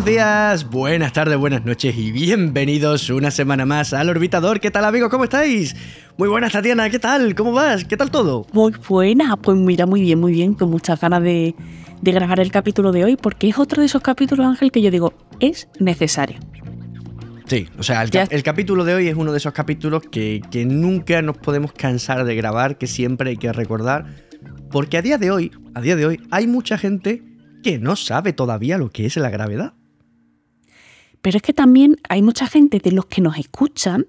Buenos días, buenas tardes, buenas noches y bienvenidos una semana más al Orbitador. ¿Qué tal amigos? ¿Cómo estáis? Muy buenas Tatiana, ¿qué tal? ¿Cómo vas? ¿Qué tal todo? Muy buena, pues mira, muy bien, muy bien, con muchas ganas de, grabar el capítulo de hoy porque es otro de esos capítulos, Ángel, que yo digo, es necesario. Sí, o sea, el, capítulo de hoy es uno de esos capítulos que, que nunca nos podemos cansar de grabar, que siempre hay que recordar, porque a día de hoy, a día de hoy, hay mucha gente que no sabe todavía lo que es la gravedad. Pero es que también hay mucha gente de los que nos escuchan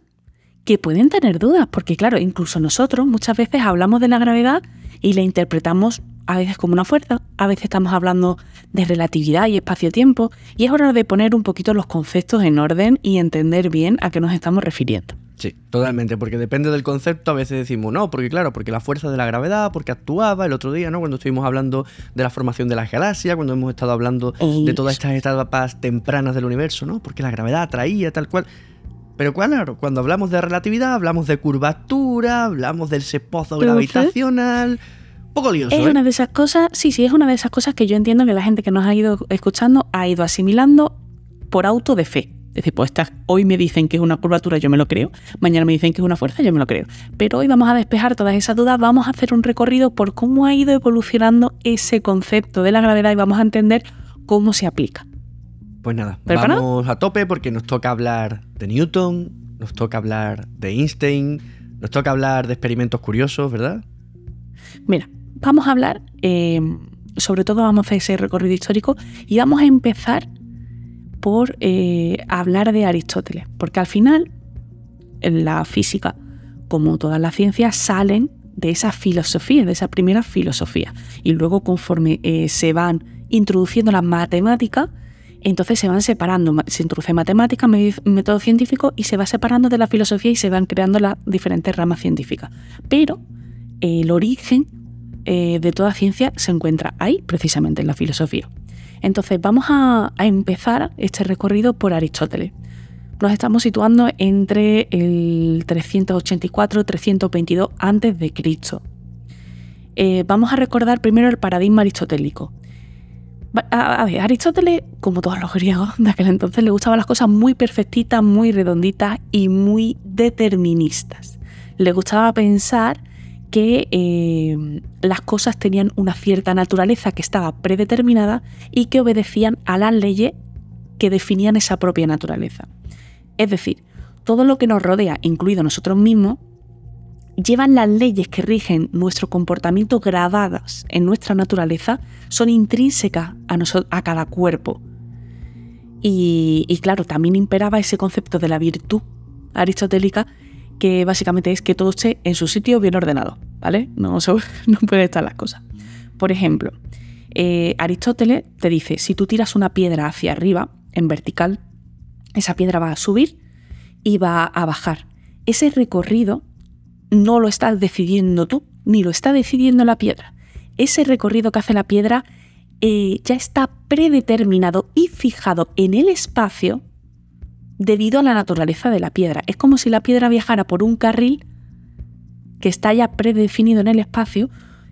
que pueden tener dudas, porque claro, incluso nosotros muchas veces hablamos de la gravedad y la interpretamos a veces como una fuerza, a veces estamos hablando de relatividad y espacio-tiempo, y es hora de poner un poquito los conceptos en orden y entender bien a qué nos estamos refiriendo. Sí, totalmente, porque depende del concepto, a veces decimos no, porque claro, porque la fuerza de la gravedad, porque actuaba el otro día, ¿no? Cuando estuvimos hablando de la formación de las galaxias, cuando hemos estado hablando de todas estas etapas tempranas del universo, ¿no? Porque la gravedad atraía tal cual. Pero claro, cuando hablamos de relatividad, hablamos de curvatura, hablamos del sepozo gravitacional. Poco lioso, es ¿eh? una de esas cosas, sí, sí, es una de esas cosas que yo entiendo que la gente que nos ha ido escuchando ha ido asimilando por auto de fe. Es decir, pues hoy me dicen que es una curvatura, yo me lo creo. Mañana me dicen que es una fuerza, yo me lo creo. Pero hoy vamos a despejar todas esas dudas, vamos a hacer un recorrido por cómo ha ido evolucionando ese concepto de la gravedad y vamos a entender cómo se aplica. Pues nada, vamos a tope porque nos toca hablar de Newton, nos toca hablar de Einstein, nos toca hablar de experimentos curiosos, ¿verdad? Mira, vamos a hablar, eh, sobre todo vamos a hacer ese recorrido histórico y vamos a empezar por eh, hablar de Aristóteles, porque al final la física, como todas las ciencias, salen de esa filosofía, de esa primera filosofía, y luego conforme eh, se van introduciendo las matemáticas, entonces se van separando, se introduce matemática, método científico y se va separando de la filosofía y se van creando las diferentes ramas científicas. Pero el origen eh, de toda ciencia se encuentra ahí, precisamente en la filosofía. Entonces vamos a, empezar este recorrido por Aristóteles. Nos estamos situando entre el 384 y 322 a.C. Eh, vamos a recordar primero el paradigma aristotélico. A, ver, Aristóteles, como todos los griegos de aquel entonces, le gustaban las cosas muy perfectitas, muy redonditas y muy deterministas. Le gustaba pensar que eh, las cosas tenían una cierta naturaleza que estaba predeterminada y que obedecían a las leyes que definían esa propia naturaleza. Es decir, todo lo que nos rodea, incluido nosotros mismos, llevan las leyes que rigen nuestro comportamiento grabadas en nuestra naturaleza, son intrínsecas a, cada cuerpo. Y claro, también imperaba ese concepto de la virtud aristotélica que básicamente es que todo esté en su sitio bien ordenado, ¿vale? No, no puede estar las cosas. Por ejemplo, eh, Aristóteles te dice, si tú tiras una piedra hacia arriba, en vertical, esa piedra va a subir y va a bajar. Ese recorrido no lo estás decidiendo tú, ni lo está decidiendo la piedra. Ese recorrido que hace la piedra eh, ya está predeterminado y fijado en el espacio debido a la naturaleza de la piedra. Es como si la piedra viajara por un carril que está ya predefinido en el espacio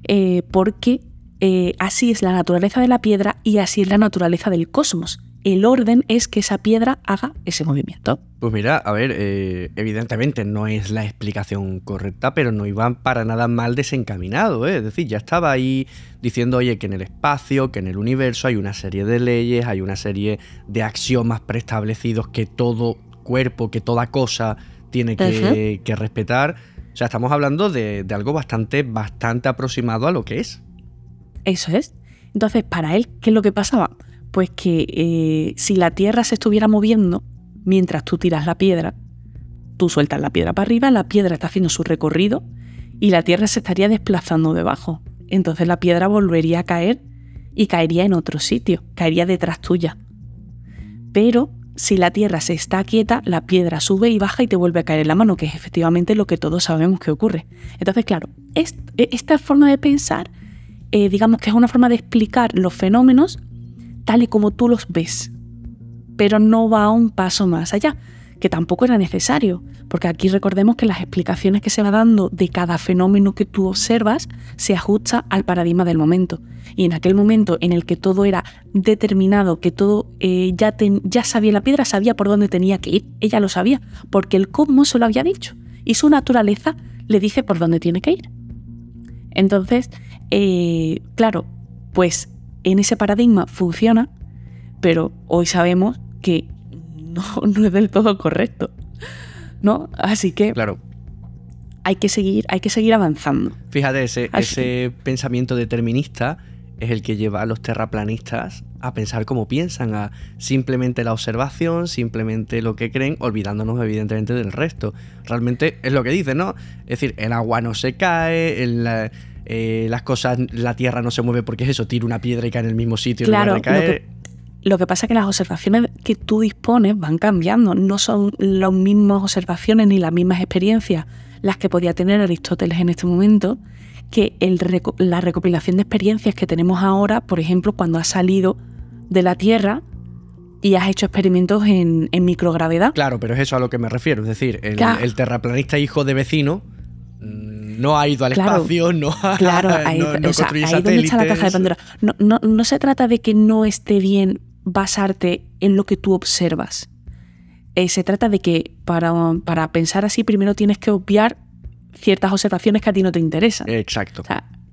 eh, porque eh, así es la naturaleza de la piedra y así es la naturaleza del cosmos el orden es que esa piedra haga ese movimiento. Pues mira, a ver, eh, evidentemente no es la explicación correcta, pero no iban para nada mal desencaminado, ¿eh? es decir, ya estaba ahí diciendo, oye, que en el espacio, que en el universo hay una serie de leyes, hay una serie de axiomas preestablecidos que todo cuerpo, que toda cosa tiene que, respetar. O sea, estamos hablando de, de algo bastante, bastante aproximado a lo que es. Eso es. Entonces, para él, ¿qué es lo que pasaba? Pues que eh, si la Tierra se estuviera moviendo mientras tú tiras la piedra, tú sueltas la piedra para arriba, la piedra está haciendo su recorrido y la Tierra se estaría desplazando debajo. Entonces la piedra volvería a caer y caería en otro sitio, caería detrás tuya. Pero si la Tierra se está quieta, la piedra sube y baja y te vuelve a caer en la mano, que es efectivamente lo que todos sabemos que ocurre. Entonces, claro, esta forma de pensar, eh, digamos que es una forma de explicar los fenómenos tal y como tú los ves, pero no va un paso más allá. que tampoco era necesario, porque aquí recordemos que las explicaciones que se va dando de cada fenómeno que tú observas se ajusta al paradigma del momento. Y en aquel momento en el que todo era determinado, que todo eh, ya, ya sabía la piedra, sabía por dónde tenía que ir, ella lo sabía, porque el cosmos se lo había dicho, y su naturaleza le dice por dónde tiene que ir. Entonces, eh, claro, pues en ese paradigma funciona, pero hoy sabemos que no, es del todo correcto. ¿No? Así que. Claro. Hay que seguir, hay que seguir avanzando. Fíjate, ese, ese pensamiento determinista es el que lleva a los terraplanistas a pensar como piensan, a simplemente la observación, simplemente lo que creen, olvidándonos evidentemente del resto. Realmente es lo que dicen, ¿no? Es decir, el agua no se cae, eh, las cosas, la tierra no se mueve porque es eso, tira una piedra y cae en el mismo sitio claro, en lugar de lo que pasa es que las observaciones que tú dispones van cambiando, no son las mismas observaciones ni las mismas experiencias las que podía tener Aristóteles en este momento que la recopilación de experiencias que tenemos ahora, por ejemplo, cuando has salido de la Tierra y has hecho experimentos en, microgravedad. Claro, pero es eso a lo que me refiero. Es decir, el, terraplanista hijo de vecino no ha ido al espacio, no ha claro, ahí, no, no ahí está la caja de Pandora. No, no, se trata de que no esté bien basarte en lo que tú observas. Eh, se trata de que para, para, pensar así primero tienes que obviar ciertas observaciones que a ti no te interesan. Exacto.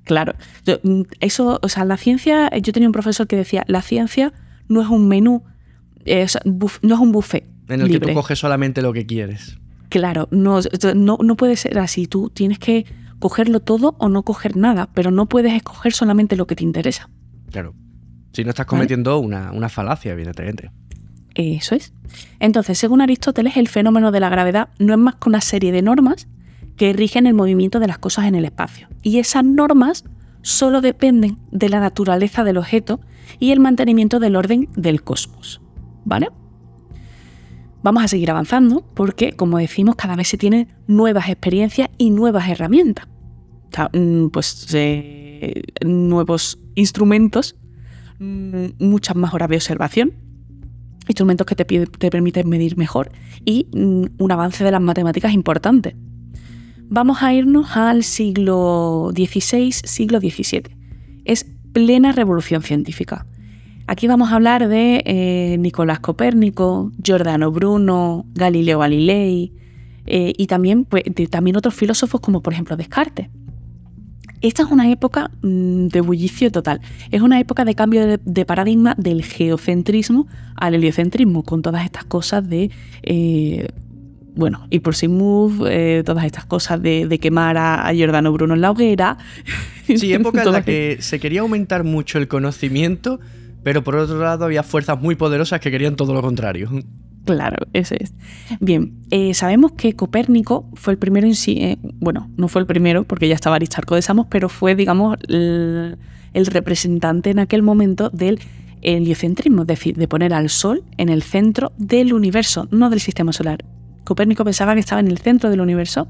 claro. Mm, eso, o sea, la ciencia, yo tenía un profesor que decía, la ciencia no es un menú, no es un buffet. En el que tú coges solamente lo que quieres. Claro, no, no, no puede ser así. Tú tienes que cogerlo todo o no coger nada, pero no puedes escoger solamente lo que te interesa. Claro. Si no estás cometiendo una, una falacia, evidentemente. Eso es. Entonces, según Aristóteles, el fenómeno de la gravedad no es más que una serie de normas que rigen el movimiento de las cosas en el espacio. Y esas normas solo dependen de la naturaleza del objeto y el mantenimiento del orden del cosmos. ¿Vale? Vamos a seguir avanzando porque, como decimos, cada vez se tienen nuevas experiencias y nuevas herramientas. Mm, pues eh, nuevos instrumentos Mm, muchas más horas de observación, instrumentos que te, te permiten medir mejor y mm, un avance de las matemáticas importante. Vamos a irnos al siglo XVI, siglo XVII. Es plena revolución científica. Aquí vamos a hablar de eh, Nicolás Copérnico, Giordano Bruno, Galileo Galilei eh, y también, pues, también otros filósofos como por ejemplo Descartes. Esta es una época mm, de bullicio total. Es una época de cambio de, paradigma del geocentrismo al heliocentrismo, con todas estas cosas de. Eh, bueno, y por si move, eh, todas estas cosas de, quemar a, Giordano Bruno en la hoguera. Sí, época en la que se quería aumentar mucho el conocimiento, pero por otro lado había fuerzas muy poderosas que querían todo lo contrario. Claro, ese es. Bien, eh, sabemos que Copérnico fue el primero en sí, eh, bueno, no fue el primero porque ya estaba Aristarco de Samos, pero fue, digamos, el, representante en aquel momento del heliocentrismo, es decir, de poner al Sol en el centro del universo, no del sistema solar. Copérnico pensaba que estaba en el centro del universo,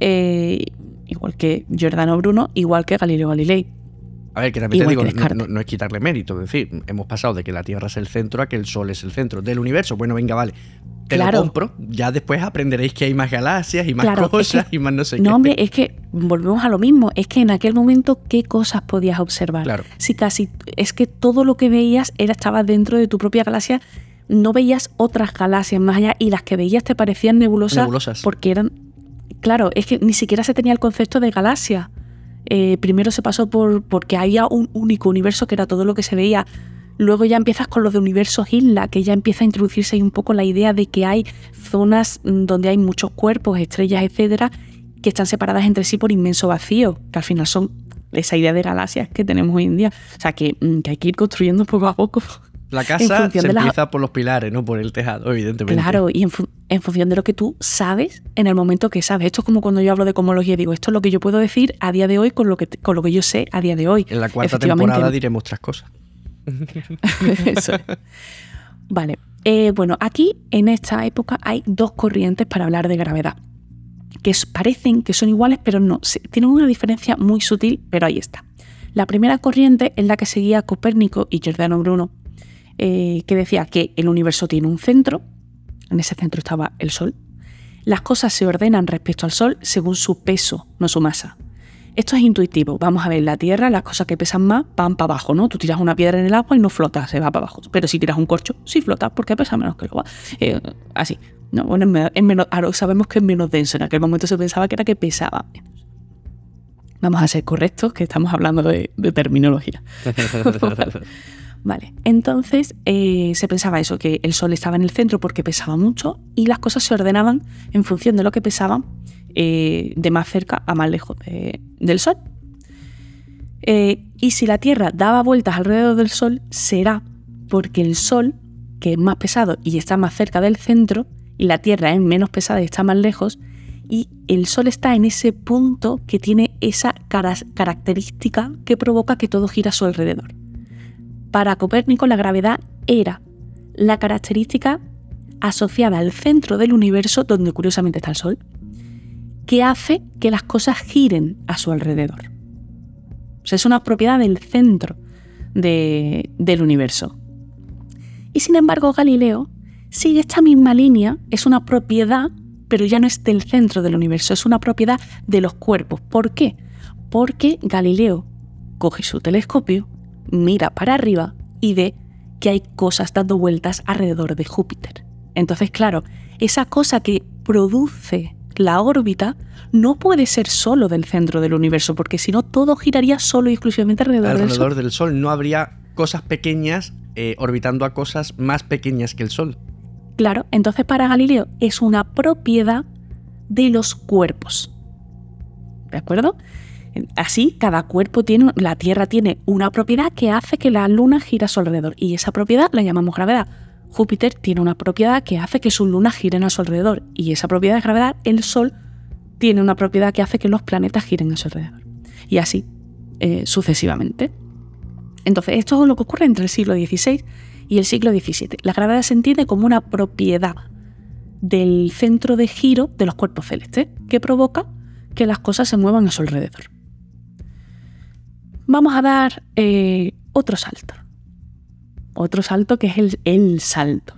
eh, igual que Giordano Bruno, igual que Galileo Galilei. A ver, que también te digo, no, es quitarle mérito. Es decir, hemos pasado de que la Tierra es el centro a que el Sol es el centro del universo. Bueno, venga, vale. Te lo compro. Ya después aprenderéis que hay más galaxias y más cosas y más no sé qué. No, hombre, es que volvemos a lo mismo. Es que en aquel momento, ¿qué cosas podías observar? Claro. Si casi. Es que todo lo que veías era, estaba dentro de tu propia galaxia. No veías otras galaxias más allá y las que veías te parecían nebulosas. Nebulosas. Porque eran. Claro, es que ni siquiera se tenía el concepto de galaxia. Eh, primero se pasó por porque había un único universo que era todo lo que se veía. Luego ya empiezas con lo de universos isla, que ya empieza a introducirse ahí un poco la idea de que hay zonas donde hay muchos cuerpos, estrellas, etcétera, que están separadas entre sí por inmenso vacío, que al final son esa idea de galaxias que tenemos hoy en día. O sea, que, mm, que hay que ir construyendo poco a poco. La casa se empieza por los pilares, no por el tejado, evidentemente. Claro, y en, función de lo que tú sabes en el momento que sabes. Esto es como cuando yo hablo de cosmología, digo, esto es lo que yo puedo decir a día de hoy con lo que, con lo que yo sé a día de hoy. En la cuarta temporada diremos otras cosas. Eso. Vale. Eh, bueno, aquí en esta época hay dos corrientes para hablar de gravedad, que parecen que son iguales, pero no. Tienen una diferencia muy sutil, pero ahí está. La primera corriente es la que seguía Copérnico y Giordano Bruno, eh, que decía que el universo tiene un centro, en ese centro estaba el Sol. Las cosas se ordenan respecto al Sol según su peso, no su masa. Esto es intuitivo. Vamos a ver, la Tierra, las cosas que pesan más van para abajo, ¿no? Tú tiras una piedra en el agua y no flota, se va para abajo. Pero si tiras un corcho, sí flota, porque pesa menos que el agua. Eh, así. No, bueno, es menos, ahora sabemos que es menos denso. En aquel momento se pensaba que era que pesaba menos. Vamos a ser correctos, que estamos hablando de, terminología. vale, entonces eh, se pensaba eso, que el Sol estaba en el centro porque pesaba mucho y las cosas se ordenaban en función de lo que pesaban eh, de más cerca a más lejos del Sol. Eh, y si la Tierra daba vueltas alrededor del Sol, será porque el Sol, que es más pesado y está más cerca del centro, y la Tierra es menos pesada y está más lejos, y el Sol está en ese punto que tiene esa característica que provoca que todo gira a su alrededor. Para Copérnico la gravedad era la característica asociada al centro del universo donde curiosamente está el Sol, que hace que las cosas giren a su alrededor. Es una propiedad del centro del universo. Y sin embargo, Galileo sigue esta misma línea, es una propiedad pero ya no es del centro del universo, es una propiedad de los cuerpos. ¿Por qué? Porque Galileo coge su telescopio, mira para arriba y ve que hay cosas dando vueltas alrededor de Júpiter. Entonces, claro, esa cosa que produce la órbita no puede ser solo del centro del universo, porque si no todo giraría solo y exclusivamente alrededor, del Sol. del Sol. No habría cosas pequeñas eh, orbitando a cosas más pequeñas que el Sol. Claro, entonces para Galileo es una propiedad de los cuerpos. ¿De acuerdo? Así, cada cuerpo tiene, la Tierra tiene una propiedad que hace que la Luna gira a su alrededor y esa propiedad la llamamos gravedad. Júpiter tiene una propiedad que hace que sus lunas giren a su alrededor y esa propiedad es gravedad. El Sol tiene una propiedad que hace que los planetas giren a su alrededor. Y así eh, sucesivamente. Entonces, esto es lo que ocurre entre el siglo XVI y el siglo XVII. La gravedad se entiende como una propiedad del centro de giro de los cuerpos celestes que provoca que las cosas se muevan a su alrededor. Vamos a dar eh, otro salto. Otro salto que es el, el salto.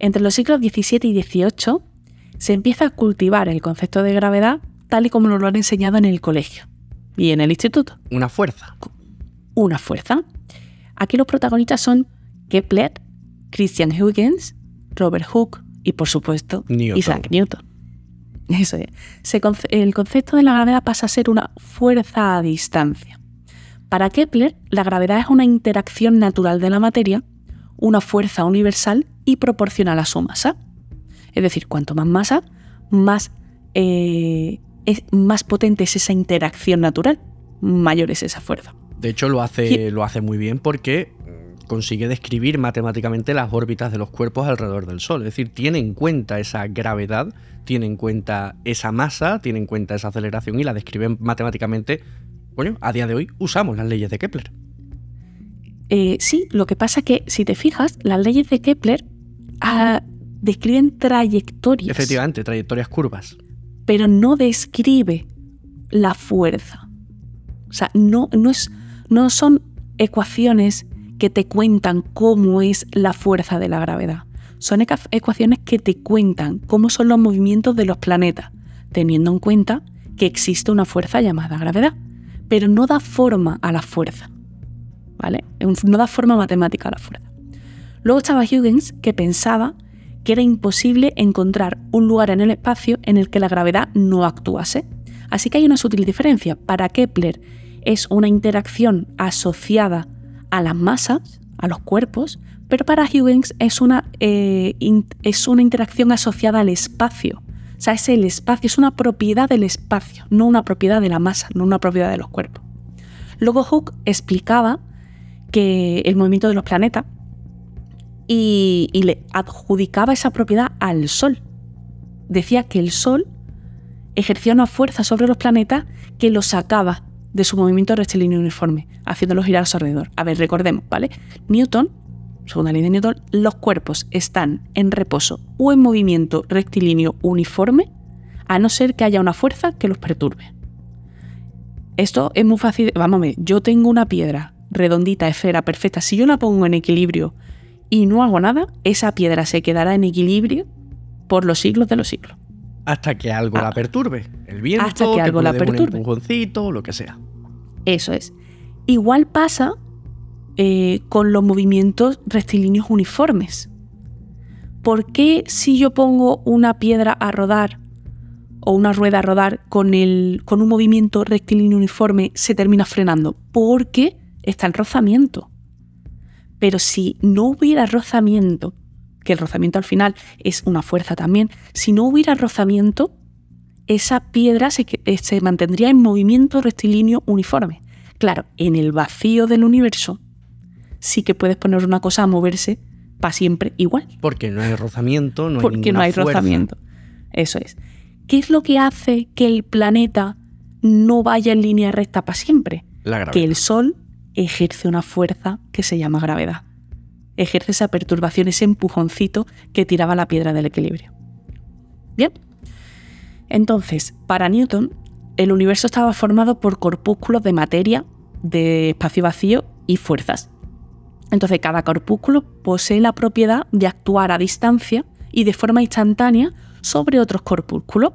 Entre los siglos XVII y XVIII se empieza a cultivar el concepto de gravedad tal y como nos lo han enseñado en el colegio y en el instituto. Una fuerza. Una fuerza. Aquí los protagonistas son Kepler, Christian Huygens, Robert Hooke y por supuesto Isaac Newton. Eso es. el concepto de la gravedad pasa a ser una fuerza a distancia. Para Kepler, la gravedad es una interacción natural de la materia, una fuerza universal y proporcional a su masa. Es decir, cuanto más masa, más, eh, es, más potente es esa interacción natural, mayor es esa fuerza. De hecho, lo hace, lo hace muy bien porque consigue describir matemáticamente las órbitas de los cuerpos alrededor del Sol. Es decir, tiene en cuenta esa gravedad, tiene en cuenta esa masa, tiene en cuenta esa aceleración y la describe matemáticamente. Bueno, a día de hoy usamos las leyes de Kepler. Eh, sí, lo que pasa es que si te fijas, las leyes de Kepler ah, describen trayectorias. Efectivamente, trayectorias curvas. Pero no describe la fuerza. O sea, no, no, es, no son ecuaciones que te cuentan cómo es la fuerza de la gravedad. Son ecuaciones que te cuentan cómo son los movimientos de los planetas, teniendo en cuenta que existe una fuerza llamada gravedad, pero no da forma a la fuerza. ¿Vale? No da forma matemática a la fuerza. Luego estaba Huygens, que pensaba que era imposible encontrar un lugar en el espacio en el que la gravedad no actuase. Así que hay una sutil diferencia. Para Kepler es una interacción asociada a las masas, a los cuerpos, pero para Huygens es una, eh, es una interacción asociada al espacio. O sea, es el espacio, es una propiedad del espacio, no una propiedad de la masa, no una propiedad de los cuerpos. Luego Hooke explicaba que el movimiento de los planetas y, le adjudicaba esa propiedad al Sol. Decía que el Sol ejercía una fuerza sobre los planetas que los sacaba de su movimiento rectilíneo uniforme, haciéndolo girar a su alrededor. A ver, recordemos, ¿vale? Newton, segunda ley de Newton, los cuerpos están en reposo o en movimiento rectilíneo uniforme, a no ser que haya una fuerza que los perturbe. Esto es muy fácil. Vamos a ver, yo tengo una piedra redondita, esfera, perfecta. Si yo la pongo en equilibrio y no hago nada, esa piedra se quedará en equilibrio por los siglos de los siglos. Hasta que algo la Ah. perturbe. El viento, Hasta que algo la des un perturbe. empujoncito, lo que sea. Eso es. Igual pasa eh, con los movimientos rectilíneos uniformes. ¿Por qué si yo pongo una piedra a rodar o una rueda a rodar con, el, con un movimiento rectilíneo uniforme se termina frenando? Porque está el rozamiento. Pero si no hubiera rozamiento, que el rozamiento al final es una fuerza también, si no hubiera rozamiento, esa piedra se, eh, se mantendría en movimiento rectilíneo uniforme. Claro, en el vacío del universo sí que puedes poner una cosa a moverse para siempre igual, Porque no hay rozamiento, no hay porque no hay fuerza. rozamiento. Eso es. ¿Qué es lo que hace que el planeta no vaya en línea recta para siempre? La gravedad. que el Sol ejerce una fuerza que se llama gravedad. Ejerce esa perturbación, ese empujoncito que tiraba la piedra del equilibrio. Bien. Entonces, para Newton, el universo estaba formado por corpúsculos de materia, de espacio vacío y fuerzas. Entonces, cada corpúsculo posee la propiedad de actuar a distancia y de forma instantánea sobre otros corpúsculos.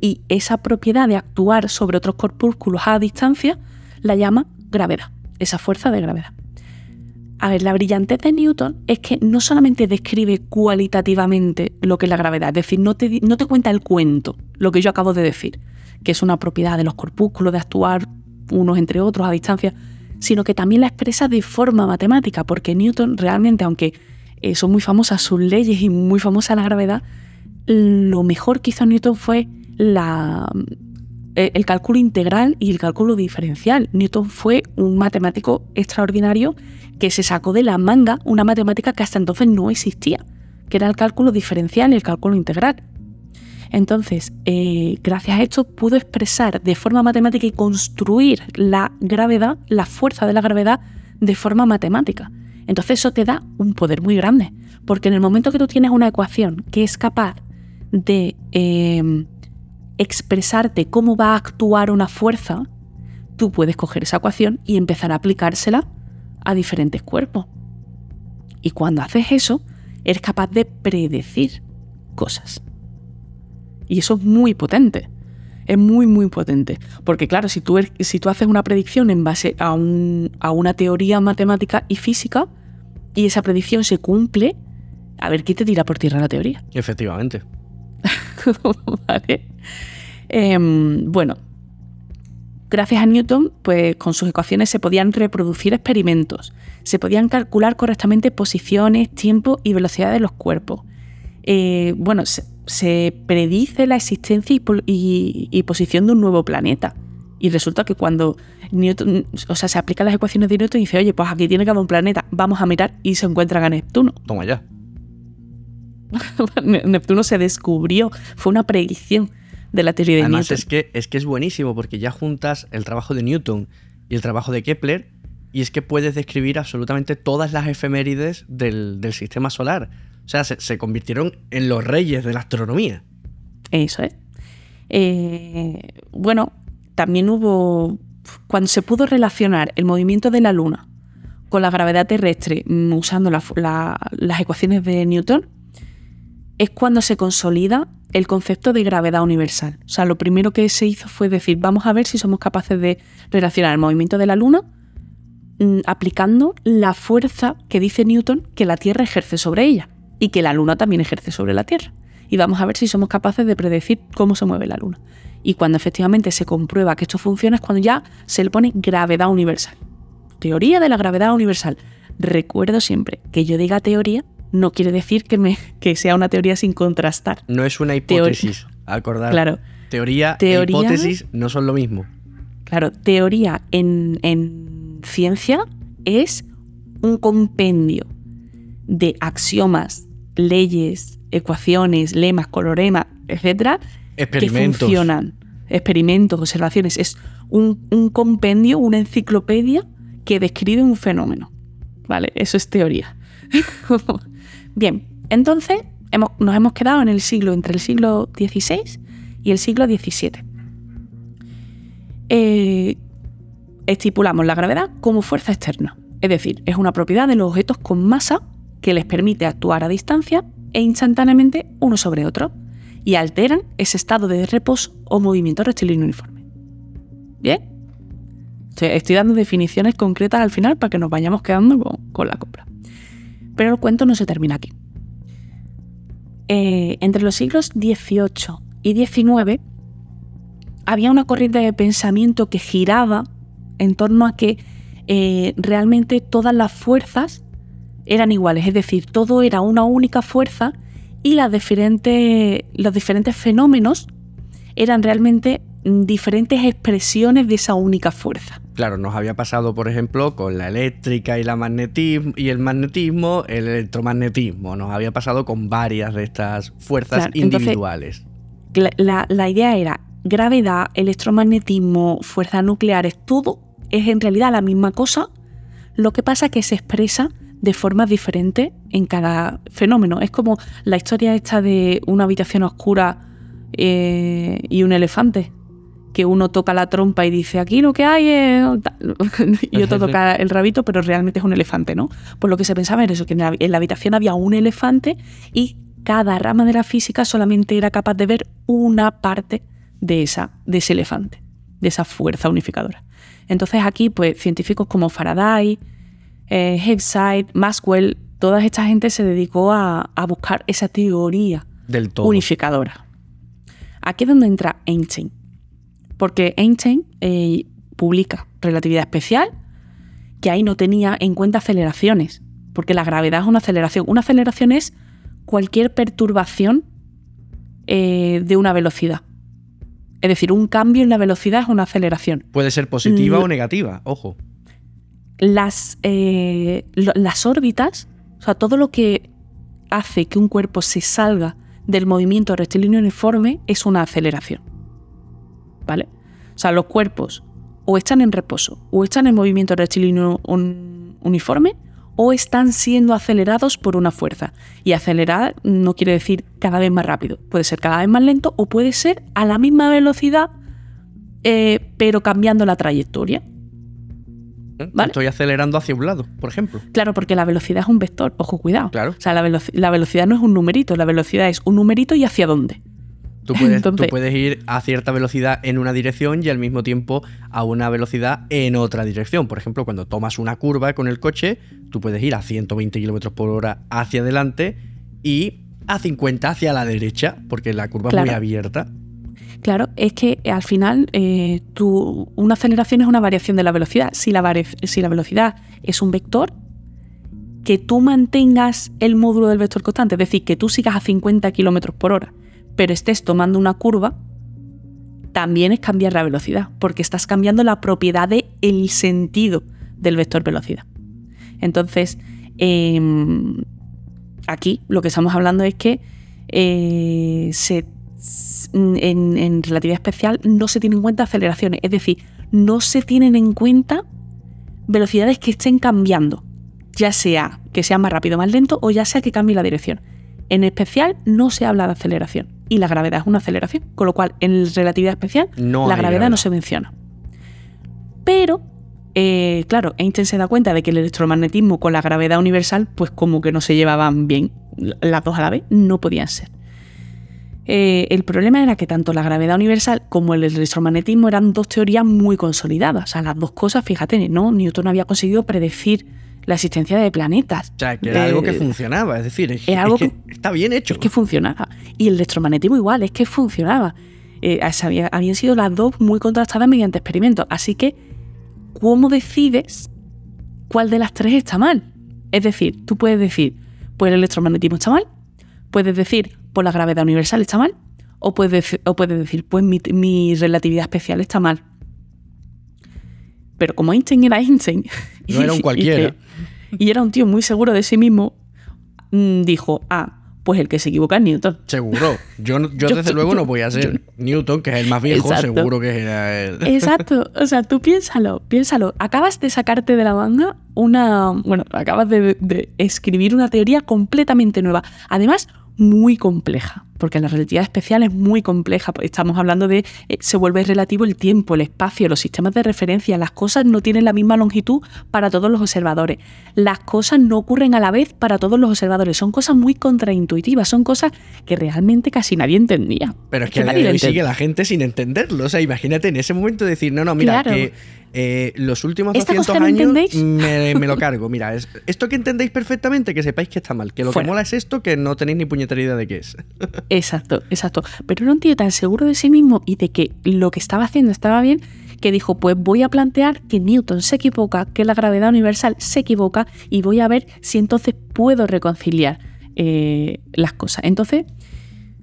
Y esa propiedad de actuar sobre otros corpúsculos a distancia la llama gravedad, esa fuerza de gravedad. A ver, la brillantez de Newton es que no solamente describe cualitativamente lo que es la gravedad, es decir, no te, no te cuenta el cuento, lo que yo acabo de decir, que es una propiedad de los corpúsculos de actuar unos entre otros a distancia, sino que también la expresa de forma matemática, porque Newton realmente, aunque eh, son muy famosas sus leyes y muy famosa la gravedad, lo mejor que hizo Newton fue la, eh, el cálculo integral y el cálculo diferencial. Newton fue un matemático extraordinario que se sacó de la manga una matemática que hasta entonces no existía, que era el cálculo diferencial y el cálculo integral. Entonces, eh, gracias a esto pudo expresar de forma matemática y construir la gravedad, la fuerza de la gravedad, de forma matemática. Entonces eso te da un poder muy grande, porque en el momento que tú tienes una ecuación que es capaz de eh, expresarte cómo va a actuar una fuerza, tú puedes coger esa ecuación y empezar a aplicársela a diferentes cuerpos. Y cuando haces eso, eres capaz de predecir cosas. Y eso es muy potente. Es muy, muy potente. Porque claro, si tú, er- si tú haces una predicción en base a, un- a una teoría matemática y física, y esa predicción se cumple, a ver qué te tira por tierra la teoría. Efectivamente. ¿Vale? Em, bueno, gracias a Newton, pues con sus ecuaciones se podían reproducir experimentos, se podían calcular correctamente posiciones, tiempo y velocidad de los cuerpos. Eh, bueno, se, se predice la existencia y, pol- y- y posición de un nuevo planeta. Y resulta que cuando Newton, o sea, se aplican las ecuaciones de Newton y dice, oye, pues aquí tiene que haber un planeta, vamos a mirar y se encuentran a Neptuno. Toma ya. Neptuno se descubrió, fue una predicción de la teoría de Además, Newton. es que, es que es buenísimo porque ya juntas el trabajo de Newton y el trabajo de Kepler y es que puedes describir absolutamente todas las efemérides del, del sistema solar. O sea, se, convirtieron en los reyes de la astronomía. Eso es. Eh, bueno, también hubo. Cuando se pudo relacionar el movimiento de la Luna con la gravedad terrestre mm, usando las ecuaciones de Newton, es cuando se consolida el concepto de gravedad universal. O sea, lo primero que se hizo fue decir, vamos a ver si somos capaces de relacionar el movimiento de la Luna mm, aplicando la fuerza que dice Newton que la Tierra ejerce sobre ella y que la Luna también ejerce sobre la Tierra. Y vamos a ver si somos capaces de predecir cómo se mueve la Luna. Y cuando efectivamente se comprueba que esto funciona es cuando ya se le pone gravedad universal. Teoría de la gravedad universal. Recuerdo siempre que yo diga teoría no quiere decir que, me, que sea una teoría sin contrastar. No es una hipótesis. Acordar. Claro, Teoría, Teoría- e hipótesis no son lo mismo. Claro, teoría en, en ciencia es un compendio de axiomas, leyes, ecuaciones, lemas, coloremas, etcétera, que funcionan. Experimentos, observaciones. Es un, un compendio, una enciclopedia que describe un fenómeno. ¿Vale? Eso es teoría. Bien, entonces hemos- nos hemos quedado en el siglo, entre el siglo XVI y el siglo XVII. Eh, estipulamos la gravedad como fuerza externa. Es decir, es una propiedad de los objetos con masa que les permite actuar a distancia e instantáneamente uno sobre otro y alteran ese estado de reposo o movimiento rectilíneo uniforme. ¿Bien? Estoy, dando definiciones concretas al final para que nos vayamos quedando con, la compra. Pero el cuento no se termina aquí. Eh, entre los siglos XVIII y XIX había una corriente de pensamiento que giraba en torno a que eh, realmente todas las fuerzas eran iguales, es decir, todo era una única fuerza y las diferentes, los diferentes fenómenos eran realmente diferentes expresiones de esa única fuerza. Claro, nos había pasado, por ejemplo, con la eléctrica y, la magnetismo, y el magnetismo, el electromagnetismo. Nos había pasado con varias de estas fuerzas individuales. la, la idea era gravedad, electromagnetismo, fuerzas nucleares, todo es en realidad la misma cosa. Lo que pasa es que se expresa de formas diferentes en cada fenómeno. Es como la historia esta de una habitación oscura eh, y un elefante, que uno toca la trompa y dice, aquí lo que hay es... y otro toca el rabito, pero realmente es un elefante, ¿no? Pues lo que se pensaba era eso, que en la, en la habitación había un elefante y cada rama de la física solamente era capaz de ver una parte de, esa, de ese elefante, de esa fuerza unificadora. Entonces aquí, pues científicos como Faraday, eh, Maxwell, toda esta gente se dedicó a, buscar esa teoría unificadora. Aquí es donde entra Einstein, porque Einstein eh, publica relatividad especial, que ahí no tenía en cuenta aceleraciones, porque la gravedad es una aceleración. Una aceleración es cualquier perturbación eh, de una velocidad. Es decir, un cambio en la velocidad es una aceleración. Puede ser positiva o negativa, ojo las, eh, las órbitas, o sea, todo lo que hace que un cuerpo se salga del movimiento rectilíneo uniforme es una aceleración. ¿Vale? O sea, los cuerpos o están en reposo o están en movimiento rectilíneo uniforme o están siendo acelerados por una fuerza. Y acelerar no quiere decir cada vez más rápido, puede ser cada vez más lento o puede ser a la misma velocidad, eh, pero cambiando la trayectoria. Estoy acelerando hacia un lado, por ejemplo. Claro, porque la velocidad es un vector, ojo, cuidado. Claro. O sea, la, velocidad no es un numerito, la velocidad es un numerito y hacia dónde. Tú puedes, tú puedes, ir a cierta velocidad en una dirección y al mismo tiempo a una velocidad en otra dirección. Por ejemplo, cuando tomas una curva con el coche, tú puedes ir a 120 km por hora hacia adelante y a 50 hacia la derecha, porque la curva es muy abierta. Claro, es que al final eh, una aceleración es una variación de la velocidad. Si la, velocidad es un vector, que tú mantengas el módulo del vector constante, es decir, que tú sigas a 50 km por hora, pero estés tomando una curva, también es cambiar la velocidad, porque estás cambiando la propiedad del el sentido del vector velocidad. Entonces, em, aquí lo que estamos hablando es que eh, se en, relatividad especial no se tienen en cuenta aceleraciones, es decir, no se tienen en cuenta velocidades que estén cambiando, ya sea que sea más rápido o más lento o ya sea que cambie la dirección. En especial no se habla de aceleración y la gravedad es una aceleración, con lo cual en relatividad especial la gravedad, no se menciona. Pero, eh, claro, Einstein se da cuenta de que el electromagnetismo con la gravedad universal, pues como que no se llevaban bien las dos a la vez, no podían ser. Eh, el problema era que tanto la gravedad universal como el electromagnetismo eran dos teorías muy consolidadas. O sea, las dos cosas, fíjate, ¿no? Newton había conseguido predecir la existencia de planetas. O sea, que era algo que eh, funcionaba, es decir, es, algo que, está bien hecho. Es que funcionaba. Y el electromagnetismo igual, es que funcionaba. Eh, habían sido las dos muy contrastadas mediante experimentos. Así que, ¿cómo decides cuál de las tres está mal? Es decir, tú puedes decir, pues el electromagnetismo está mal, puedes decir, pues la gravedad universal está mal. O puedes, o decir, pues mi, relatividad especial está mal. Pero como Einstein era Einstein. No era un cualquiera. Y, era un tío muy seguro de sí mismo, mm, dijo, ah, pues el que se equivoca es Newton. Seguro. Yo, yo, desde luego no voy a ser Newton, que es el más viejo, seguro que era él. Exacto. O sea, tú piénsalo, piénsalo. Acabas de sacarte de la manga una. Bueno, acabas de escribir una teoría completamente nueva. Además, muy compleja. Porque la relatividad especial es muy compleja. Estamos hablando de, eh, se vuelve relativo el tiempo, el espacio, los sistemas de referencia. Las cosas no tienen la misma longitud para todos los observadores. Las cosas no ocurren a la vez para todos los observadores. Son cosas muy contraintuitivas, son cosas que realmente casi nadie entendía. Pero es que, nadie sigue la gente sin entenderlo. O sea, imagínate en ese momento decir, no, no, mira, que eh, los últimos 200 años me, lo cargo. Mira, esto que entendéis perfectamente, que sepáis que está mal. Que lo que mola es esto, que no tenéis ni puñetera idea de qué es. exacto, exacto. Pero era un tío tan seguro de sí mismo y de que lo que estaba haciendo estaba bien que dijo, pues voy a plantear que Newton se equivoca, que la gravedad universal se equivoca y voy a ver si entonces puedo reconciliar eh, las cosas. Entonces,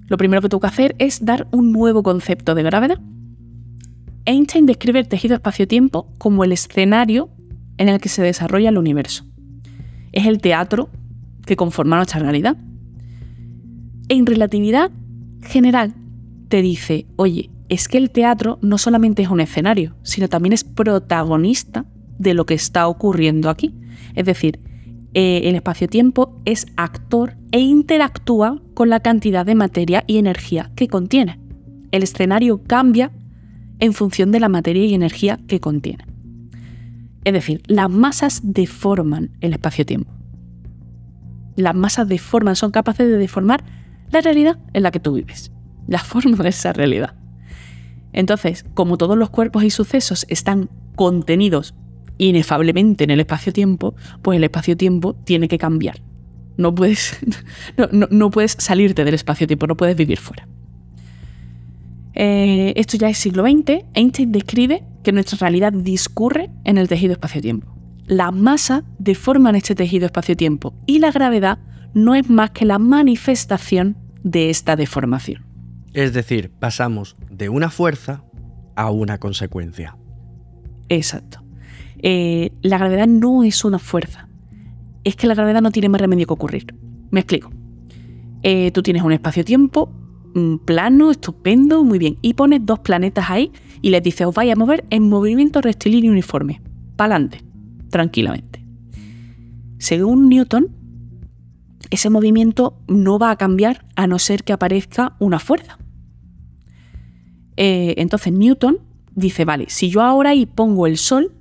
lo primero que tengo que hacer es dar un nuevo concepto de gravedad. Einstein describe el tejido espacio-tiempo como el escenario en el que se desarrolla el universo. Es el teatro que conforma nuestra realidad. En relatividad general te dice, oye, es que el teatro no solamente es un escenario, sino también es protagonista de lo que está ocurriendo aquí. Es decir, eh, el espacio-tiempo es actor e interactúa con la cantidad de materia y energía que contiene. El escenario cambia en función de la materia y energía que contiene. Es decir, las masas deforman el espacio-tiempo. Las masas deforman, son capaces de deformar la realidad en la que tú vives, la forma de esa realidad. Entonces, como todos los cuerpos y sucesos están contenidos inefablemente en el espacio-tiempo, pues el espacio-tiempo tiene que cambiar. No puedes, no puedes salirte del espacio-tiempo, no puedes vivir fuera. Eh, esto ya es siglo XX, Einstein describe que nuestra realidad discurre en el tejido espacio-tiempo. La masa deforma este tejido espacio-tiempo y la gravedad no es más que la manifestación de esta deformación. Es decir, pasamos de una fuerza a una consecuencia. Exacto. Eh, la gravedad no es una fuerza. Es que la gravedad no tiene más remedio que ocurrir. Me explico. Eh, tú tienes un espacio-tiempo plano, estupendo, muy bien. Y pones dos planetas ahí y les dices, os vais a mover en movimiento rectilíneo uniforme. Pa'lante, tranquilamente. Según Newton, ese movimiento no va a cambiar a no ser que aparezca una fuerza. Eh, entonces Newton dice, vale, si yo ahora ahí pongo el Sol,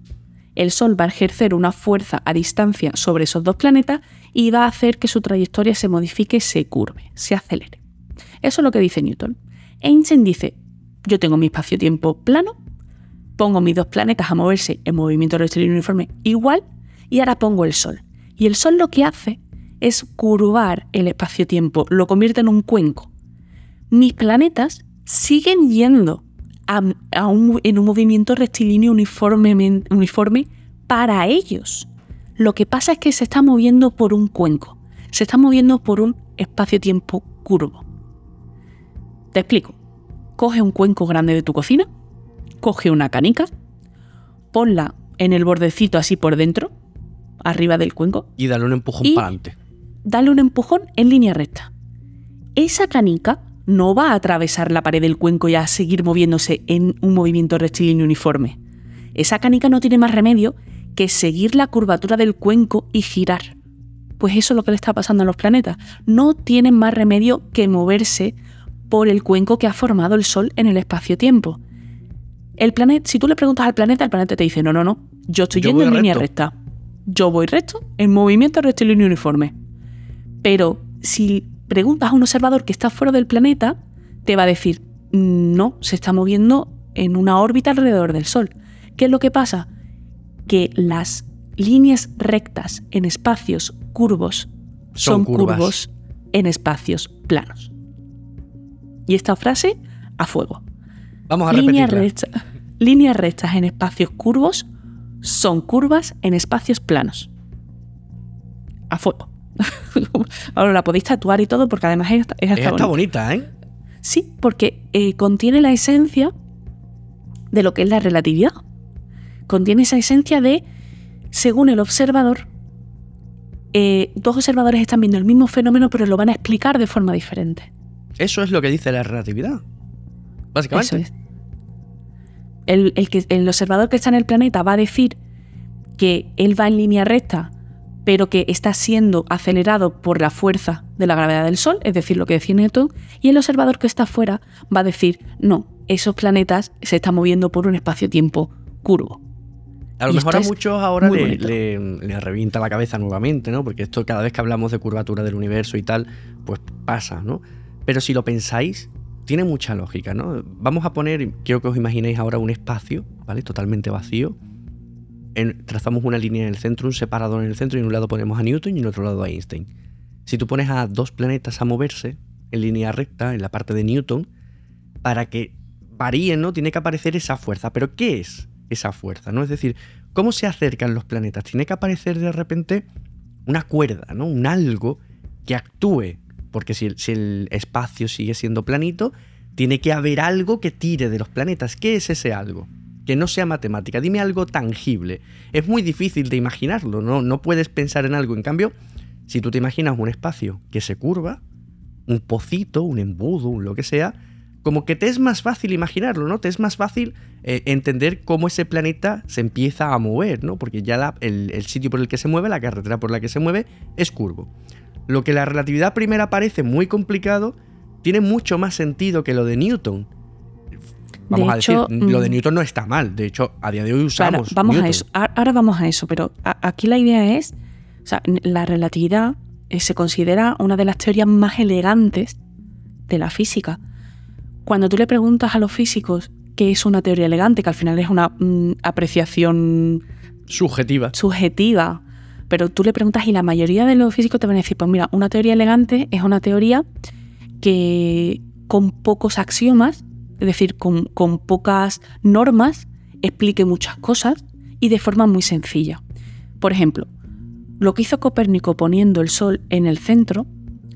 el Sol va a ejercer una fuerza a distancia sobre esos dos planetas y va a hacer que su trayectoria se modifique, se curve, se acelere. Eso es lo que dice Newton. Einstein dice, yo tengo mi espacio-tiempo plano, pongo mis dos planetas a moverse en movimiento rectilíneo uniforme igual y ahora pongo el Sol. Y el Sol lo que hace es curvar el espacio-tiempo, lo convierte en un cuenco. Mis planetas siguen yendo en un movimiento rectilíneo uniforme para ellos. Lo que pasa es que se está moviendo por un cuenco, se está moviendo por un espacio-tiempo curvo. Te explico. Coge un cuenco grande de tu cocina, coge una canica, ponla en el bordecito así por dentro, arriba del cuenco. Y dale un empujón para adelante. Dale un empujón en línea recta. Esa canica no va a atravesar la pared del cuenco y a seguir moviéndose en un movimiento rectilíneo uniforme. Esa canica no tiene más remedio que seguir la curvatura del cuenco y girar. Pues eso es lo que le está pasando a los planetas. No tienen más remedio que moverse por el cuenco que ha formado el Sol en el espacio-tiempo. El planeta, si tú le preguntas al planeta, el planeta te dice, no, no, no, yo estoy yendo en línea recta. Yo voy recto en movimiento rectilíneo uniforme. Pero si preguntas a un observador que está fuera del planeta, te va a decir, no, se está moviendo en una órbita alrededor del Sol. ¿Qué es lo que pasa? Que las líneas rectas en espacios curvos son, curvos en espacios planos. Y esta frase, a fuego. Vamos a líneas, líneas rectas en espacios curvos son curvas en espacios planos. A fuego. Ahora la podéis tatuar y todo porque además es, está bonita. ¿eh? Sí, porque eh, contiene la esencia de lo que es la relatividad. Contiene esa esencia de, según el observador, eh, dos observadores están viendo el mismo fenómeno pero lo van a explicar de forma diferente. Eso es lo que dice la relatividad. Básicamente. El, que, el observador que está en el planeta va a decir que él va en línea recta pero que está siendo acelerado por la fuerza de la gravedad del Sol, es decir, lo que decía Newton, y el observador que está afuera va a decir, no, esos planetas se están moviendo por un espacio-tiempo curvo. A lo mejor a muchos ahora le, revienta la cabeza nuevamente, ¿no? Porque esto cada vez que hablamos de curvatura del universo y tal, pues pasa, ¿no? Pero si lo pensáis, tiene mucha lógica, ¿no? Vamos a poner, quiero que os imaginéis ahora un espacio, ¿vale? Totalmente vacío, trazamos una línea en el centro, un separador en el centro y en un lado ponemos a Newton y en otro lado a Einstein. Si tú pones a dos planetas a moverse en línea recta, en la parte de Newton, para que varíen, ¿no? Tiene que aparecer esa fuerza. Pero ¿qué es esa fuerza? ¿no? Es decir, ¿cómo se acercan los planetas? Tiene que aparecer de repente una cuerda, ¿no? Un algo que actúe. Porque si el espacio sigue siendo planito, tiene que haber algo que tire de los planetas. ¿Qué es ese algo? Que no sea matemática. Dime algo tangible. Es muy difícil de imaginarlo, ¿no? No puedes pensar en algo. En cambio, si tú te imaginas un espacio que se curva, un pocito, un embudo, lo que sea, como que te es más fácil imaginarlo, ¿no? Te es más fácil eh, entender cómo ese planeta se empieza a mover, ¿no? Porque ya el sitio por el que se mueve, la carretera por la que se mueve, es curvo. Lo que la relatividad primera parece muy complicado, tiene mucho más sentido que lo de Newton. Vamos a decir, lo de mm, Newton no está mal. De hecho, a día de hoy usamos. vamos a eso. Ahora vamos a eso, pero aquí la idea es. O sea, la relatividad eh, se considera una de las teorías más elegantes de la física. Cuando tú le preguntas a los físicos qué es una teoría elegante, que al final es una mm, apreciación subjetiva. Subjetiva. Pero tú le preguntas y la mayoría de los físicos te van a decir, pues mira, una teoría elegante es una teoría que con pocos axiomas es decir, con, pocas normas, explique muchas cosas y de forma muy sencilla. Por ejemplo, lo que hizo Copérnico poniendo el Sol en el centro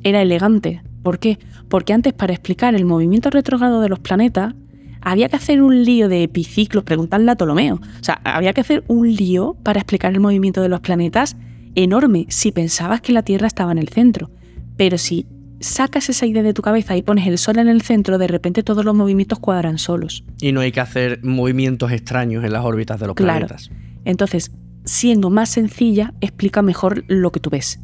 era elegante. ¿Por qué? Porque antes para explicar el movimiento retrógrado de los planetas había que hacer un lío de epiciclos, preguntarle a Ptolomeo. O sea, había que hacer un lío para explicar el movimiento de los planetas enorme si pensabas que la Tierra estaba en el centro. Pero si sacas esa idea de tu cabeza y pones el sol en el centro, de repente todos los movimientos cuadran solos. Y no hay que hacer movimientos extraños en las órbitas de los claro. planetas. Entonces, siendo más sencilla, explica mejor lo que tú ves.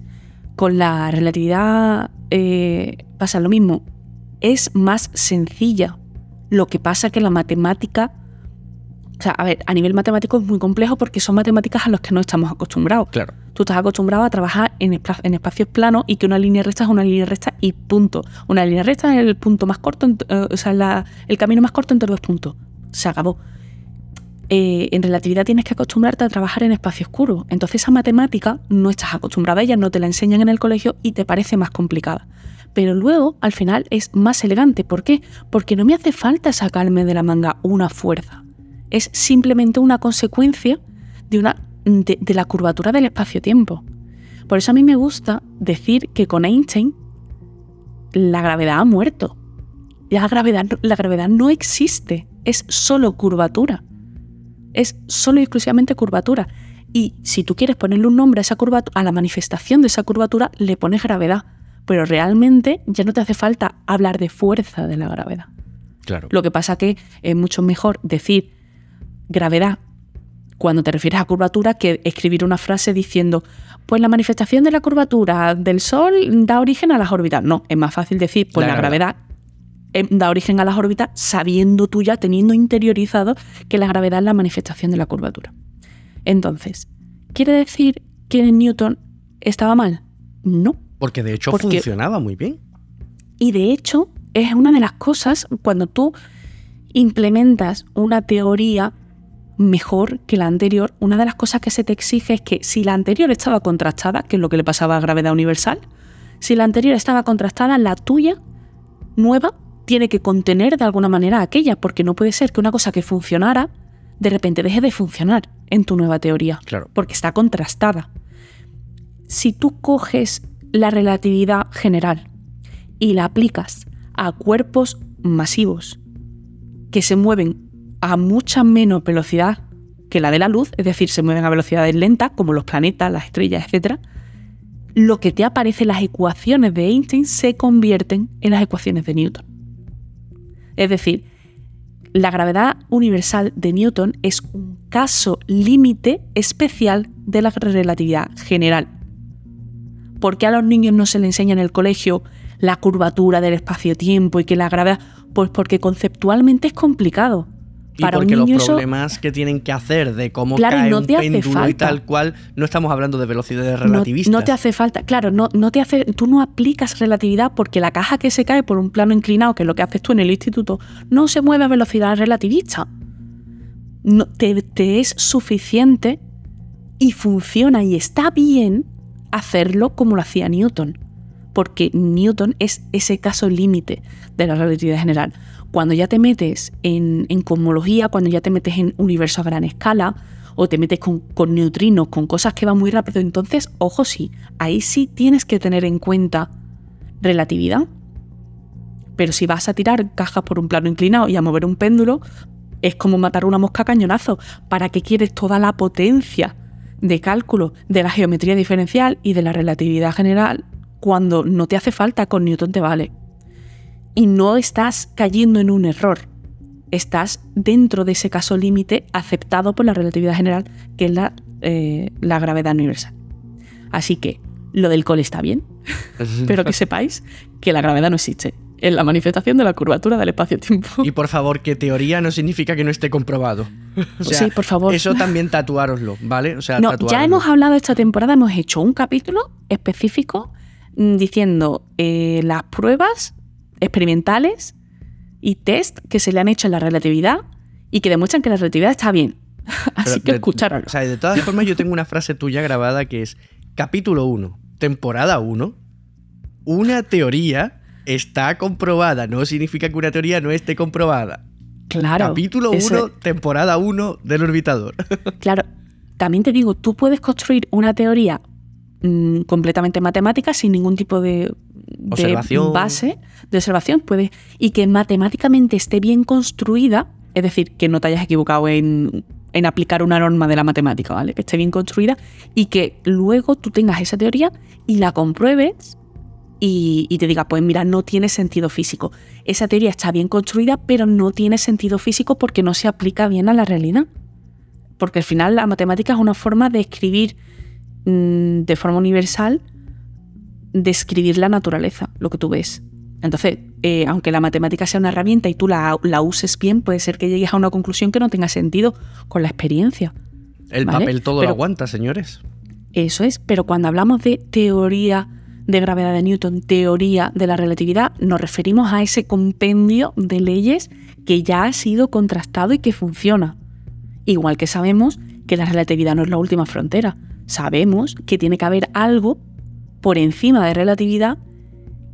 Con la relatividad eh, pasa lo mismo. Es más sencilla. Lo que pasa que la matemática o sea, a ver, a nivel matemático es muy complejo porque son matemáticas a las que no estamos acostumbrados. Claro. Tú estás acostumbrado a trabajar en, espacios planos y que una línea recta es una línea recta y punto. Una línea recta es el punto más corto, eh, o sea, el camino más corto entre dos puntos. Se acabó. Eh, en relatividad tienes que acostumbrarte a trabajar en espacios oscuro. Entonces esa matemática no estás acostumbrada a ella, no te la enseñan en el colegio y te parece más complicada. Pero luego, al final, es más elegante. ¿Por qué? Porque no me hace falta sacarme de la manga una fuerza es simplemente una consecuencia de, una, de, la curvatura del espacio-tiempo. Por eso a mí me gusta decir que con Einstein la gravedad ha muerto. La gravedad, la gravedad no existe, es solo curvatura. Es solo y exclusivamente curvatura. Y si tú quieres ponerle un nombre a esa curvatura, a la manifestación de esa curvatura, le pones gravedad. Pero realmente ya no te hace falta hablar de fuerza de la gravedad. Claro. Lo que pasa que es mucho mejor decir gravedad cuando te refieres a curvatura que escribir una frase diciendo, pues la manifestación de la curvatura del Sol da origen a las órbitas. No, es más fácil decir, pues la, gravedad eh, da origen a las órbitas sabiendo tú ya, teniendo interiorizado que la gravedad es la manifestación de la curvatura. Entonces, ¿quiere decir que Newton estaba mal? No. Porque de hecho funcionaba muy bien. Y de hecho, es una de las cosas cuando tú implementas una teoría mejor que la anterior, una de las cosas que se te exige es que si la anterior estaba contrastada, que es lo que le pasaba a gravedad universal, si la anterior estaba contrastada, la tuya, nueva, tiene que contener de alguna manera aquella, porque no puede ser que una cosa que funcionara de repente deje de funcionar en tu nueva teoría, claro. porque está contrastada. Si tú coges la relatividad general y la aplicas a cuerpos masivos que se mueven a mucha menos velocidad que la de la luz, es decir, se mueven a velocidades lentas, como los planetas, las estrellas, etc., lo que te aparece las ecuaciones de Einstein se convierten en las ecuaciones de Newton. Es decir, la gravedad universal de Newton es un caso límite especial de la relatividad general. ¿Por qué a los niños no se les enseña en el colegio la curvatura del espacio-tiempo y que la gravedad? Pues porque conceptualmente es complicado. Y porque los problemas que tienen que hacer de cómo cae un péndulo y tal cual, no estamos hablando de velocidades relativistas. No, te hace falta, claro, no, no te hace, tú no aplicas relatividad porque la caja que se cae por un plano inclinado, que es lo que haces tú en el instituto, no se mueve a velocidad relativista. No, te, te es suficiente y funciona y está bien hacerlo como lo hacía Newton, porque Newton es ese caso límite de la relatividad general cuando ya te metes en, cosmología, cuando ya te metes en universo a gran escala, o te metes con, neutrinos, con cosas que van muy rápido, entonces, ojo sí, ahí sí tienes que tener en cuenta relatividad. Pero si vas a tirar cajas por un plano inclinado y a mover un péndulo, es como matar una mosca a cañonazo. ¿Para qué quieres toda la potencia de cálculo de la geometría diferencial y de la relatividad general cuando no te hace falta? Con Newton te vale y no estás cayendo en un error. Estás dentro de ese caso límite aceptado por la relatividad general, que es la, eh, la gravedad universal. Así que lo del cole está bien, pero que sepáis que la gravedad no existe. Es la manifestación de la curvatura del espacio-tiempo. Y por favor, que teoría no significa que no esté comprobado. sí, por favor. Eso también tatuároslo, ¿vale? O sea, no, ya hemos hablado esta temporada, hemos hecho un capítulo específico mm, diciendo eh, las pruebas experimentales y test que se le han hecho en la relatividad y que demuestran que la relatividad está bien. Así que escucharon. O sea, de todas formas, yo tengo una frase tuya grabada que es: capítulo 1, temporada 1, una teoría está comprobada. No significa que una teoría no esté comprobada. Claro. Capítulo 1, temporada 1 del orbitador. Claro. También te digo, tú puedes construir una teoría mm, completamente matemática sin ningún tipo de observación. base de observación puede, y que matemáticamente esté bien construida, es decir, que no te hayas equivocado en, aplicar una norma de la matemática, ¿vale? Que esté bien construida y que luego tú tengas esa teoría y la compruebes y, y, te diga, pues mira, no tiene sentido físico. Esa teoría está bien construida, pero no tiene sentido físico porque no se aplica bien a la realidad. Porque al final la matemática es una forma de escribir de forma universal describir la naturaleza, lo que tú ves. Entonces, eh, aunque la matemática sea una herramienta y tú la, uses bien, puede ser que llegues a una conclusión que no tenga sentido con la experiencia. El papel todo lo aguanta, señores. Eso es, pero cuando hablamos de teoría de gravedad de Newton, teoría de la relatividad, nos referimos a ese compendio de leyes que ya ha sido contrastado y que funciona. Igual que sabemos que la relatividad no es la última frontera. Sabemos que tiene que haber algo por encima de relatividad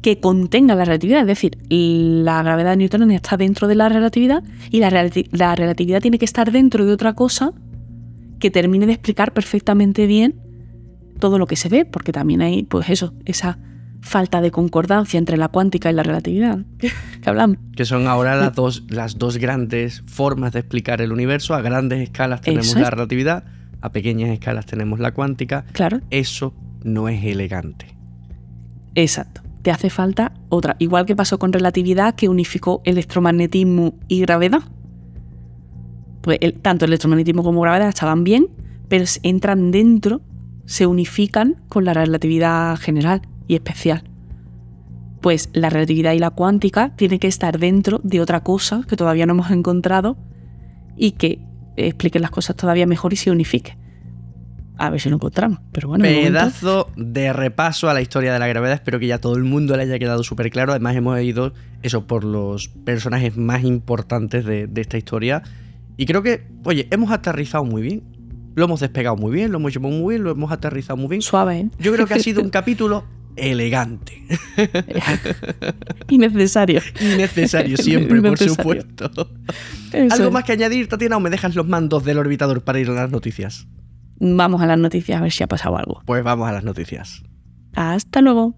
que contenga la relatividad. Es decir, la gravedad newtoniana está dentro de la relatividad y la, la relatividad tiene que estar dentro de otra cosa que termine de explicar perfectamente bien todo lo que se ve, porque también hay, pues eso, esa falta de concordancia entre la cuántica y la relatividad que hablamos. Que son ahora las dos, las dos grandes formas de explicar el universo. A grandes escalas tenemos la relatividad, a pequeñas escalas tenemos la cuántica. Claro. Eso no es elegante. Exacto. Te hace falta otra. Igual que pasó con relatividad, que unificó electromagnetismo y gravedad. Pues tanto electromagnetismo como gravedad estaban bien, pero entran dentro, se unifican con la relatividad general y especial. Pues la relatividad y la cuántica tienen que estar dentro de otra cosa que todavía no hemos encontrado y que explique las cosas todavía mejor y se unifique a ver si lo encontramos. Pero bueno, pedazo de repaso a la historia de la gravedad. Espero que ya todo el mundo le haya quedado súper claro. Además, hemos ido eso por los personajes más importantes de, esta historia. Y creo que, oye, hemos aterrizado muy bien. Lo hemos despegado muy bien, lo hemos llevado muy bien, lo hemos aterrizado muy bien. Suave, ¿eh? Yo creo que ha sido un capítulo elegante. Innecesario. Innecesario siempre, por supuesto. ¿Algo más que añadir, Tatiana, o me dejas los mandos del orbitador para ir a las noticias? Vamos a las noticias a ver si ha pasado algo. Pues vamos a las noticias. Hasta luego.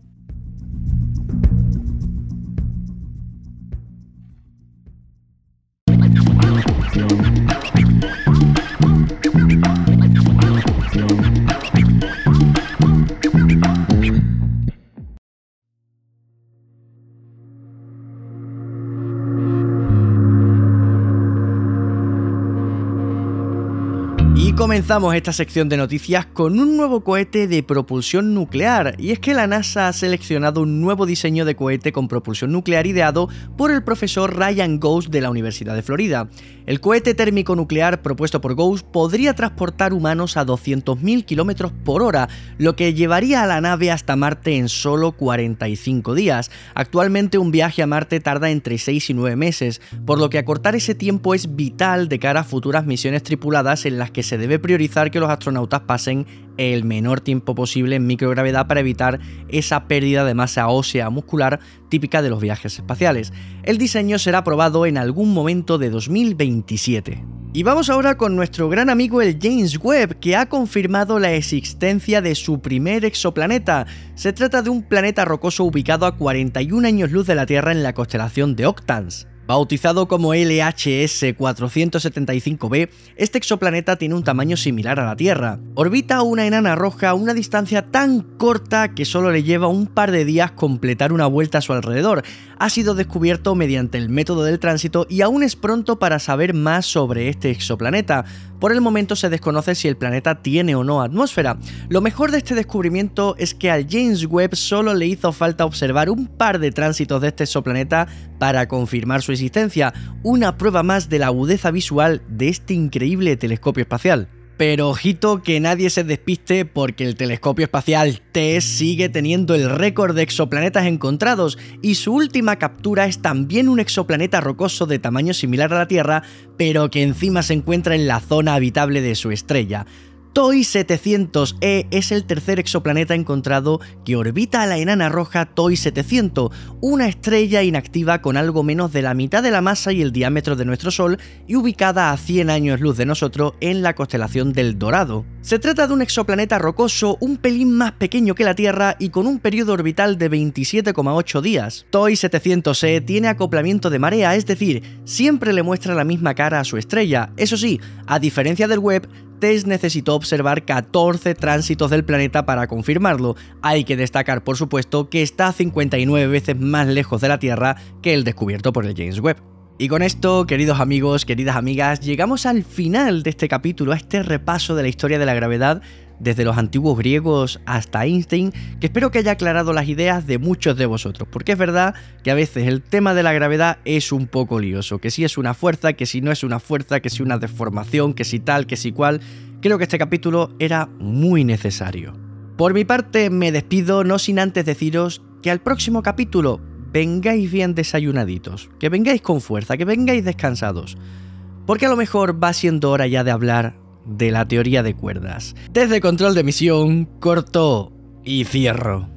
Comenzamos esta sección de noticias con un nuevo cohete de propulsión nuclear, y es que la NASA ha seleccionado un nuevo diseño de cohete con propulsión nuclear ideado por el profesor Ryan Ghost de la Universidad de Florida. El cohete térmico nuclear propuesto por Ghost podría transportar humanos a 200.000 km por hora, lo que llevaría a la nave hasta Marte en solo 45 días. Actualmente un viaje a Marte tarda entre 6 y 9 meses, por lo que acortar ese tiempo es vital de cara a futuras misiones tripuladas en las que se debe priorizar que los astronautas pasen el menor tiempo posible en microgravedad para evitar esa pérdida de masa ósea muscular típica de los viajes espaciales. El diseño será probado en algún momento de 2027. Y vamos ahora con nuestro gran amigo el James Webb, que ha confirmado la existencia de su primer exoplaneta. Se trata de un planeta rocoso ubicado a 41 años luz de la Tierra en la constelación de Octans. Bautizado como LHS 475b, este exoplaneta tiene un tamaño similar a la Tierra. Orbita una enana roja a una distancia tan corta que solo le lleva un par de días completar una vuelta a su alrededor. Ha sido descubierto mediante el método del tránsito y aún es pronto para saber más sobre este exoplaneta. Por el momento se desconoce si el planeta tiene o no atmósfera. Lo mejor de este descubrimiento es que al James Webb solo le hizo falta observar un par de tránsitos de este exoplaneta para confirmar su existencia, una prueba más de la agudeza visual de este increíble telescopio espacial. Pero ojito que nadie se despiste porque el telescopio espacial TESS sigue teniendo el récord de exoplanetas encontrados y su última captura es también un exoplaneta rocoso de tamaño similar a la Tierra, pero que encima se encuentra en la zona habitable de su estrella. TOI 700e es el tercer exoplaneta encontrado que orbita a la enana roja TOI 700, una estrella inactiva con algo menos de la mitad de la masa y el diámetro de nuestro Sol y ubicada a 100 años luz de nosotros en la constelación del Dorado. Se trata de un exoplaneta rocoso un pelín más pequeño que la Tierra y con un periodo orbital de 27,8 días. TOI 700e tiene acoplamiento de marea, es decir, siempre le muestra la misma cara a su estrella. Eso sí, a diferencia del Webb, TESS necesitó observar 14 tránsitos del planeta para confirmarlo. Hay que destacar, por supuesto, que está 59 veces más lejos de la Tierra que el descubierto por el James Webb. Y con esto, queridos amigos, queridas amigas, llegamos al final de este capítulo, a este repaso de la historia de la gravedad desde los antiguos griegos hasta Einstein, que espero que haya aclarado las ideas de muchos de vosotros, porque es verdad que a veces el tema de la gravedad es un poco lioso, que si es una fuerza, que si no es una fuerza, que si una deformación, que si tal, que si cual. Creo que este capítulo era muy necesario. Por mi parte me despido no sin antes deciros que al próximo capítulo vengáis bien desayunaditos, que vengáis con fuerza, que vengáis descansados, porque a lo mejor va siendo hora ya de hablar de la teoría de cuerdas. Desde control de misión, corto y cierro.